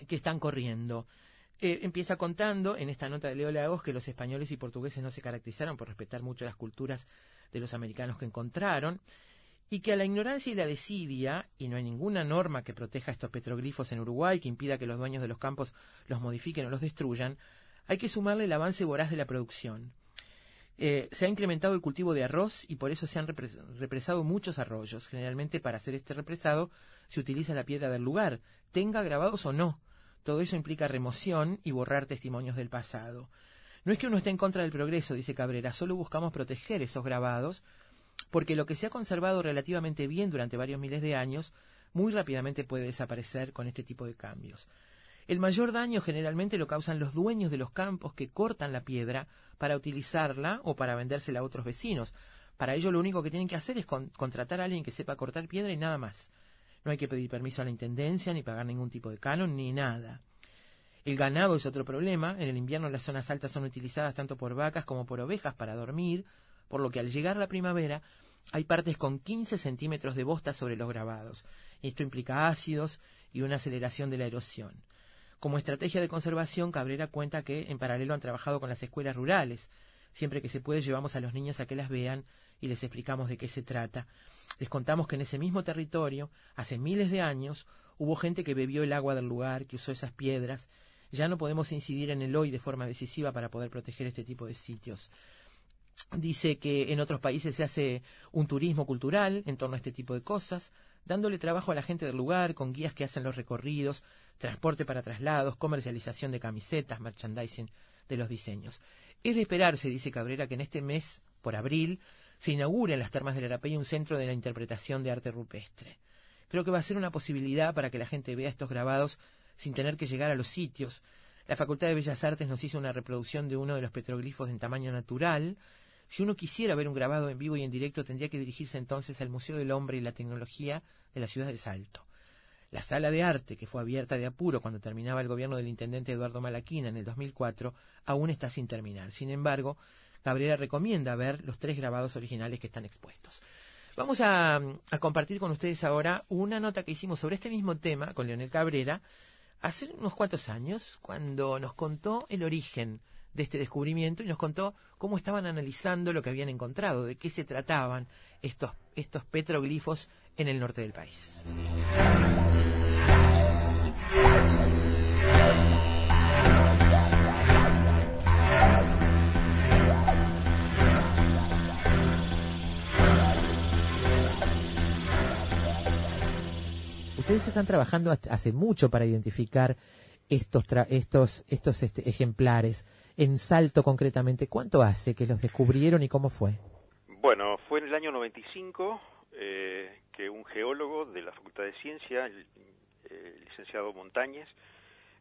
que están corriendo. Eh, empieza contando en esta nota de Leo Lagos que los españoles y portugueses no se caracterizaron por respetar mucho las culturas de los americanos que encontraron y que a la ignorancia y la desidia, y no hay ninguna norma que proteja estos petroglifos en Uruguay que impida que los dueños de los campos los modifiquen o los destruyan, hay que sumarle el avance voraz de la producción. Eh, se ha incrementado el cultivo de arroz y por eso se han repres- represado muchos arroyos. Generalmente para hacer este represado se utiliza la piedra del lugar, tenga grabados o no. Todo eso implica remoción y borrar testimonios del pasado. No es que uno esté en contra del progreso, dice Cabrera, solo buscamos proteger esos grabados, porque lo que se ha conservado relativamente bien durante varios miles de años, muy rápidamente puede desaparecer con este tipo de cambios. El mayor daño generalmente lo causan los dueños de los campos que cortan la piedra para utilizarla o para vendérsela a otros vecinos. Para ello lo único que tienen que hacer es con- contratar a alguien que sepa cortar piedra y nada más. No hay que pedir permiso a la intendencia, ni pagar ningún tipo de canon, ni nada. El ganado es otro problema. En el invierno las zonas altas son utilizadas tanto por vacas como por ovejas para dormir, por lo que al llegar la primavera hay partes con 15 centímetros de bosta sobre los grabados. Esto implica ácidos y una aceleración de la erosión. Como estrategia de conservación, Cabrera cuenta que en paralelo han trabajado con las escuelas rurales. Siempre que se puede llevamos a los niños a que las vean y les explicamos de qué se trata. Les contamos que en ese mismo territorio, hace miles de años, hubo gente que bebió el agua del lugar, que usó esas piedras. Ya no podemos incidir en el hoy de forma decisiva para poder proteger este tipo de sitios. Dice que en otros países se hace un turismo cultural en torno a este tipo de cosas, dándole trabajo a la gente del lugar, con guías que hacen los recorridos, transporte para traslados, comercialización de camisetas, merchandising de los diseños. Es de esperarse, dice Cabrera, que en este mes, por abril, se inaugure en las termas del Arapey un centro de la interpretación de arte rupestre. Creo que va a ser una posibilidad para que la gente vea estos grabados sin tener que llegar a los sitios. La Facultad de Bellas Artes nos hizo una reproducción de uno de los petroglifos en tamaño natural. Si uno quisiera ver un grabado en vivo y en directo, tendría que dirigirse entonces al Museo del Hombre y la Tecnología de la ciudad de Salto. La sala de arte, que fue abierta de apuro cuando terminaba el gobierno del intendente Eduardo Malaquina en el 2004, aún está sin terminar. Sin embargo, Cabrera recomienda ver los tres grabados originales que están expuestos. Vamos a, a, compartir con ustedes ahora una nota que hicimos sobre este mismo tema con Leonel Cabrera hace unos cuantos años, cuando nos contó el origen de este descubrimiento y nos contó cómo estaban analizando lo que habían encontrado, de qué se trataban estos, estos petroglifos en el norte del país. Ustedes están trabajando hace mucho para identificar estos estos estos este, ejemplares en Salto concretamente. ¿Cuánto hace que los descubrieron y cómo fue? Bueno, fue en el año 95 eh, que un geólogo de la Facultad de Ciencia, el, eh, licenciado Montañez,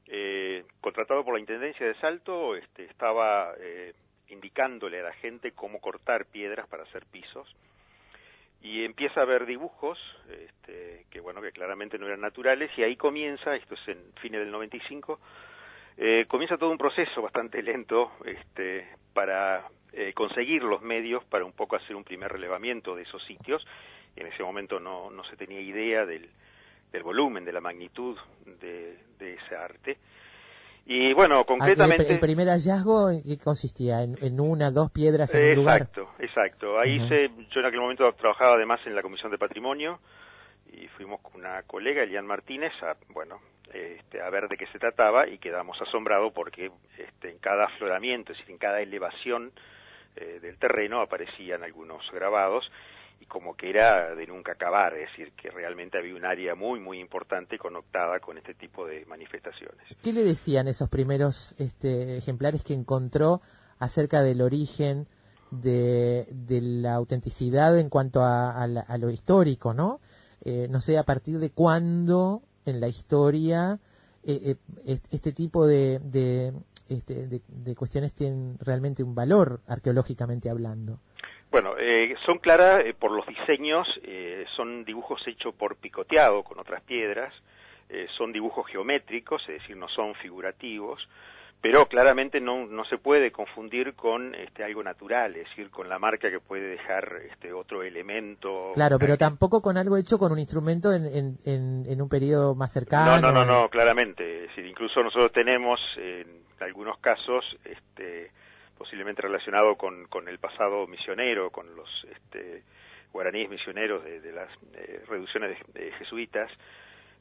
eh, contratado por la Intendencia de Salto, este, estaba eh, indicándole a la gente cómo cortar piedras para hacer pisos y empieza a ver dibujos este, que bueno que claramente no eran naturales y ahí comienza esto es en fines del 95 eh, comienza todo un proceso bastante lento este, para eh, conseguir los medios para un poco hacer un primer relevamiento de esos sitios. En ese momento no, no se tenía idea del, del volumen de la magnitud de ese arte y bueno, concretamente... ¿El, primer hallazgo en qué consistía? ¿En, en una, dos piedras en un lugar? Exacto, exacto. Ahí se, yo en aquel momento trabajaba además en la Comisión de Patrimonio y fuimos con una colega, Elian Martínez, a, bueno, este, a ver de qué se trataba y quedamos asombrados porque este, en cada afloramiento, es decir, en cada elevación eh, del terreno aparecían algunos grabados y como que era de nunca acabar, es decir, que realmente había un área muy, muy importante conectada con este tipo de manifestaciones. ¿Qué le decían esos primeros este, ejemplares que encontró acerca del origen, de, la autenticidad en cuanto a, a, la, a lo histórico, ¿no? Eh, no sé a partir de cuándo en la historia eh, eh, este tipo este, de cuestiones tienen realmente un valor arqueológicamente hablando. Bueno, eh, son claras eh, por los diseños, eh, son dibujos hechos por picoteado con otras piedras, eh, son dibujos geométricos, es decir, no son figurativos, pero claramente no, no se puede confundir con este, algo natural, es decir, con la marca que puede dejar este, otro elemento. Claro, pero tampoco con algo hecho con un instrumento en, en, en, en un periodo más cercano. No, no, no, no, claramente. Es decir, incluso nosotros tenemos en algunos casos este, posiblemente relacionado con, el pasado misionero, con los este, guaraníes misioneros de, las eh, reducciones de jesuitas,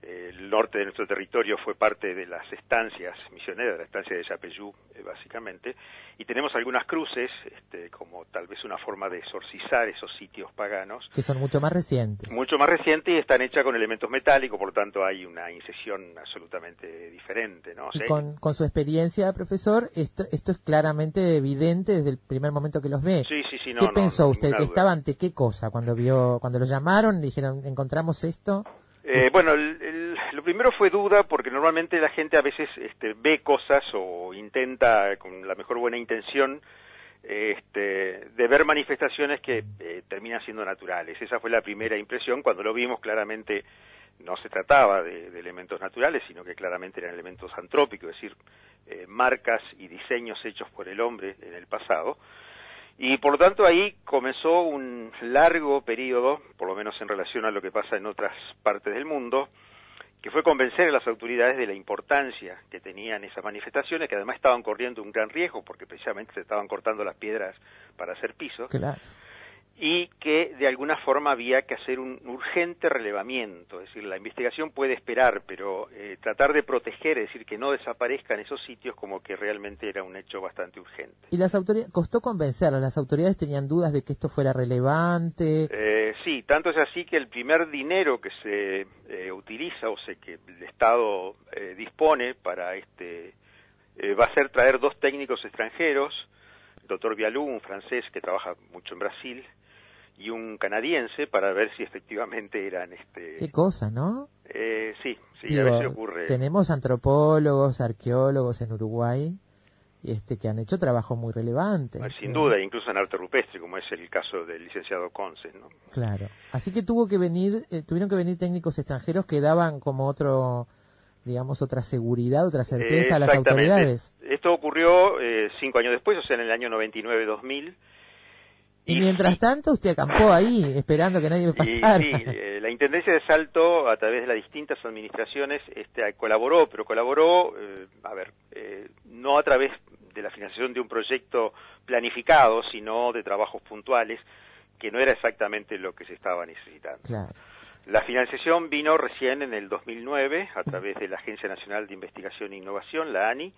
el norte de nuestro territorio fue parte de las estancias misioneras, de la estancia de Yapeyú, eh, básicamente, y tenemos algunas cruces, este, como tal vez una forma de exorcizar esos sitios paganos. Que son mucho más recientes. Mucho más recientes y están hechas con elementos metálicos, por lo tanto hay una incisión absolutamente diferente, ¿no? Y con, con, su experiencia, profesor, esto, esto es claramente evidente desde el primer momento que los ve. Sí, sí, sí, no, ¿Qué no, pensó no, usted? ¿Que estaba ante qué cosa cuando vio, cuando lo llamaron, dijeron, encontramos esto? Eh, bueno, el, lo primero fue duda porque normalmente la gente a veces este, ve cosas o intenta con la mejor buena intención este, de ver manifestaciones que eh, terminan siendo naturales. Esa fue la primera impresión. Cuando lo vimos claramente no se trataba de, de elementos naturales, sino que claramente eran elementos antrópicos, es decir, eh, marcas y diseños hechos por el hombre en el pasado. Y por lo tanto ahí comenzó un largo periodo, por lo menos en relación a lo que pasa en otras partes del mundo, que fue convencer a las autoridades de la importancia que tenían esas manifestaciones, que además estaban corriendo un gran riesgo porque precisamente se estaban cortando las piedras para hacer pisos. Claro y que de alguna forma había que hacer un urgente relevamiento, es decir, la investigación puede esperar, pero eh, tratar de proteger, es decir, que no desaparezcan esos sitios como que realmente era un hecho bastante urgente. ¿Y las autoridades, costó convencerlas? ¿Las autoridades tenían dudas de que esto fuera relevante? Eh, sí, tanto es así que el primer dinero que se eh, utiliza, o sea, que el Estado dispone para este eh, va a ser traer dos técnicos extranjeros, el doctor Vialú, un francés que trabaja mucho en Brasil, y un canadiense para ver si efectivamente eran este qué cosa no eh, sí sí Digo, a veces ocurre. tenemos antropólogos arqueólogos en Uruguay este que han hecho trabajo muy relevante sin duda incluso en arte rupestre como es el caso del licenciado Conce no claro. Así que tuvo que venir eh, tuvieron que venir técnicos extranjeros que daban como otro digamos otra seguridad otra certeza a las autoridades. Esto ocurrió eh, cinco años después o sea en el año 99 2000 y, mientras tanto usted acampó ahí, esperando que nadie me pasara. Y, sí, eh, la Intendencia de Salto, a través de las distintas administraciones, este, colaboró, pero colaboró, eh, a ver, eh, no a través de la financiación de un proyecto planificado, sino de trabajos puntuales, que no era exactamente lo que se estaba necesitando. Claro. La financiación vino recién en el 2009, a través de la Agencia Nacional de Investigación e Innovación, la ANI,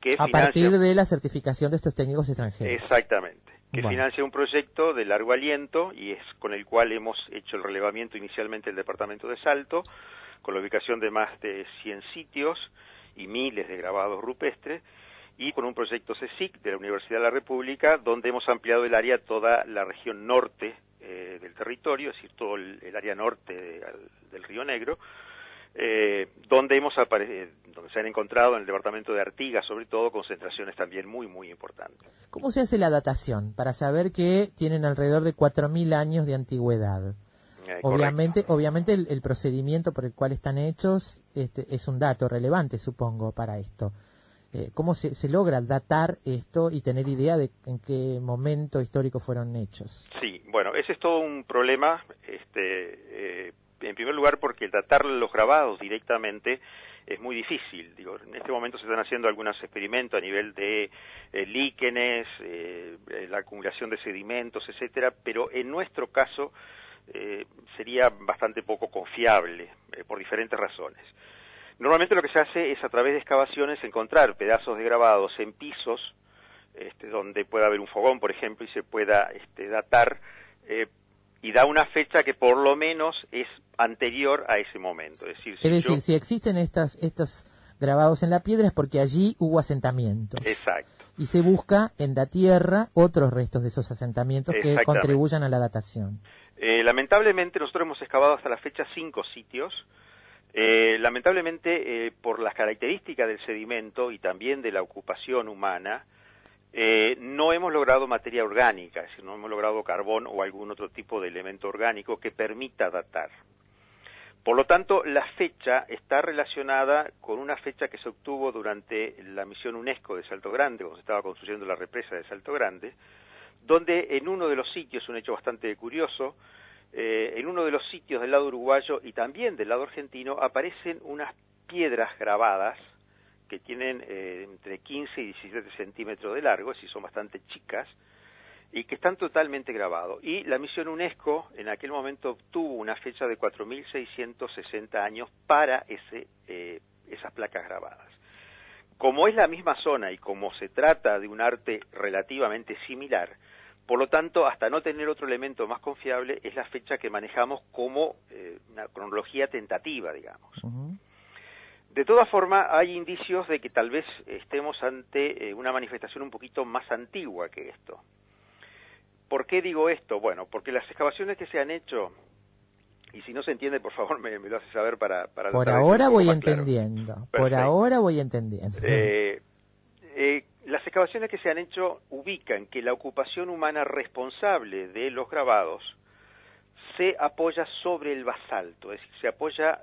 que a partir de la certificación de estos técnicos extranjeros. Exactamente que financia un proyecto de largo aliento y es con el cual hemos hecho el relevamiento inicialmente del departamento de Salto, con la ubicación de más de 100 sitios y miles de grabados rupestres, y con un proyecto CSIC de la Universidad de la República, donde hemos ampliado el área toda la región norte eh, del territorio, es decir, todo el, el área norte de, del Río Negro, eh, donde hemos donde se han encontrado en el departamento de Artigas, sobre todo, concentraciones también muy, muy importantes. ¿Cómo se hace la datación para saber que tienen alrededor de 4.000 años de antigüedad? Eh, obviamente, obviamente el, procedimiento por el cual están hechos este, es un dato relevante, supongo, para esto. Eh, ¿Cómo se, se, logra datar esto y tener idea de en qué momento histórico fueron hechos? Sí, bueno, ese es todo un problema. Este, eh, en primer lugar porque datar los grabados directamente es muy difícil. Digo, en este momento se están haciendo algunos experimentos a nivel de eh, líquenes, eh, la acumulación de sedimentos, etcétera, pero en nuestro caso eh, sería bastante poco confiable eh, por diferentes razones. Normalmente lo que se hace es a través de excavaciones encontrar pedazos de grabados en pisos este, donde pueda haber un fogón, por ejemplo, y se pueda este, datar eh, y da una fecha que por lo menos es anterior a ese momento. Es decir, si, es decir, si existen estas, estos grabados en la piedra es porque allí hubo asentamientos. Exacto. Y se busca en la tierra otros restos de esos asentamientos que contribuyan a la datación. Eh, lamentablemente nosotros hemos excavado hasta la fecha cinco sitios. Eh, lamentablemente eh, por las características del sedimento y también de la ocupación humana, eh, no hemos logrado materia orgánica, no hemos logrado carbón o algún otro tipo de elemento orgánico que permita datar. Por lo tanto, la fecha está relacionada con una fecha que se obtuvo durante la misión UNESCO de Salto Grande, cuando se estaba construyendo la represa de Salto Grande, donde en uno de los sitios, un hecho bastante curioso, eh, en uno de los sitios del lado uruguayo y también del lado argentino aparecen unas piedras grabadas que tienen eh, entre 15 y 17 centímetros de largo, si son bastante chicas, y que están totalmente grabados. Y la misión UNESCO en aquel momento obtuvo una fecha de 4.660 años para eh, esas placas grabadas. Como es la misma zona y como se trata de un arte relativamente similar, por lo tanto, hasta no tener otro elemento más confiable, es la fecha que manejamos como eh, una cronología tentativa, digamos. De todas formas, hay indicios de que tal vez estemos ante eh, una manifestación un poquito más antigua que esto. ¿Por qué digo esto? Bueno, porque las excavaciones que se han hecho, y si no se entiende, por favor me, lo hace saber para... para por ahora voy entendiendo, por ahora voy entendiendo. Eh, eh, las excavaciones que se han hecho ubican que la ocupación humana responsable de los grabados se apoya sobre el basalto, es decir, se apoya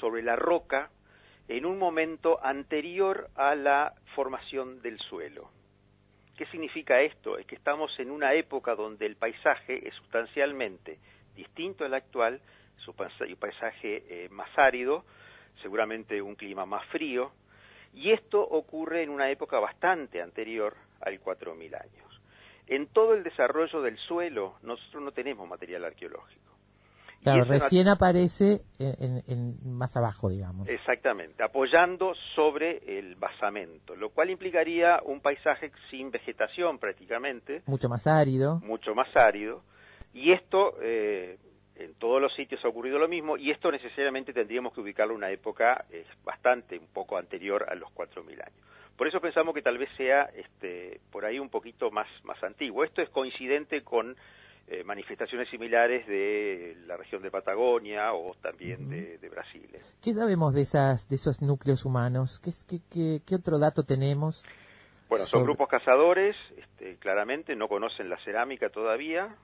sobre la roca en un momento anterior a la formación del suelo. ¿Qué significa esto? Es que estamos en una época donde el paisaje es sustancialmente distinto al actual, su paisaje eh, más árido, seguramente un clima más frío, y esto ocurre en una época bastante anterior al 4.000 años. En todo el desarrollo del suelo nosotros no tenemos material arqueológico. Claro, recién aparece en, más abajo, digamos. Exactamente, apoyando sobre el basamento, lo cual implicaría un paisaje sin vegetación prácticamente. Mucho más árido. Mucho más árido. Y esto, eh, en todos los sitios ha ocurrido lo mismo, y esto necesariamente tendríamos que ubicarlo en una época eh, bastante, un poco anterior a los 4.000 años. Por eso pensamos que tal vez sea este, por ahí un poquito más, más antiguo. Esto es coincidente con eh, manifestaciones similares de la región de Patagonia o también de, de, Brasil. ¿Qué sabemos de, esas, de esos núcleos humanos? ¿Qué, qué, qué, qué otro dato tenemos? Bueno, son grupos cazadores, este, claramente no conocen la cerámica todavía,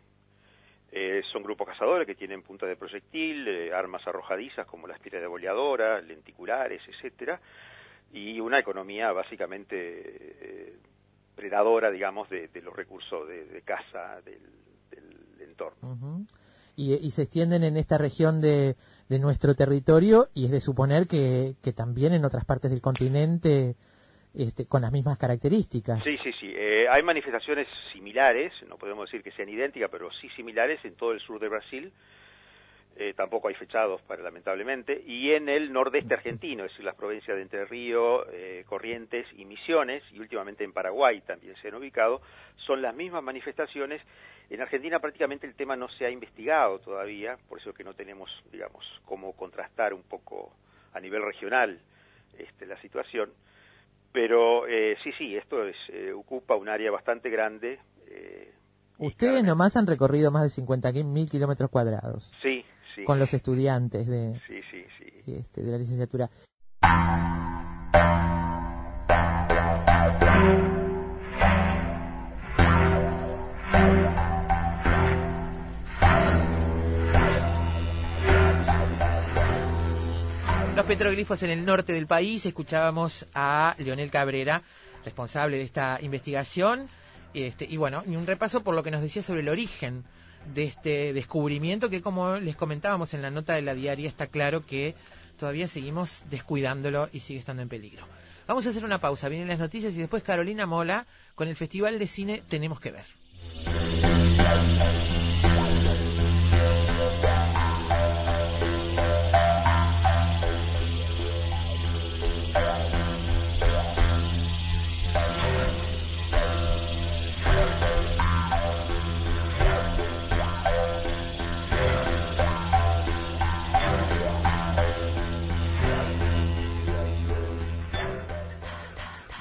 eh, son grupos cazadores que tienen punta de proyectil, eh, armas arrojadizas como la espira de boleadora, lenticulares, etcétera, y una economía básicamente eh, predadora, digamos, de, de, los recursos de, de caza del entorno. Uh -huh. y, y, se extienden en esta región de, de, nuestro territorio y es de suponer que, que también en otras partes del continente este, con las mismas características. Sí, sí, sí. Eh, hay manifestaciones similares, no podemos decir que sean idénticas, pero sí similares en todo el sur de Brasil. Eh, tampoco hay fechados, para, lamentablemente. Y en el nordeste argentino, es decir, las provincias de Entre Ríos, eh, Corrientes y Misiones, y últimamente en Paraguay también se han ubicado, son las mismas manifestaciones. En Argentina prácticamente el tema no se ha investigado todavía, por eso que no tenemos, digamos, cómo contrastar un poco a nivel regional este, la situación pero eh, sí, sí, esto es, ocupa un área bastante grande. Ustedes nomás han recorrido más de 50.000 kilómetros cuadrados. Sí, sí. Con los estudiantes de, sí, sí, sí. Este, de la licenciatura. Los petroglifos en el norte del país. Escuchábamos a Leonel Cabrera, responsable de esta investigación. Este, y bueno, y un repaso por lo que nos decía sobre el origen de este descubrimiento que como les comentábamos en la nota de la diaria está claro que todavía seguimos descuidándolo y sigue estando en peligro. Vamos a hacer una pausa, vienen las noticias y después Carolina Mola con el Festival de Cine Tenemos que ver.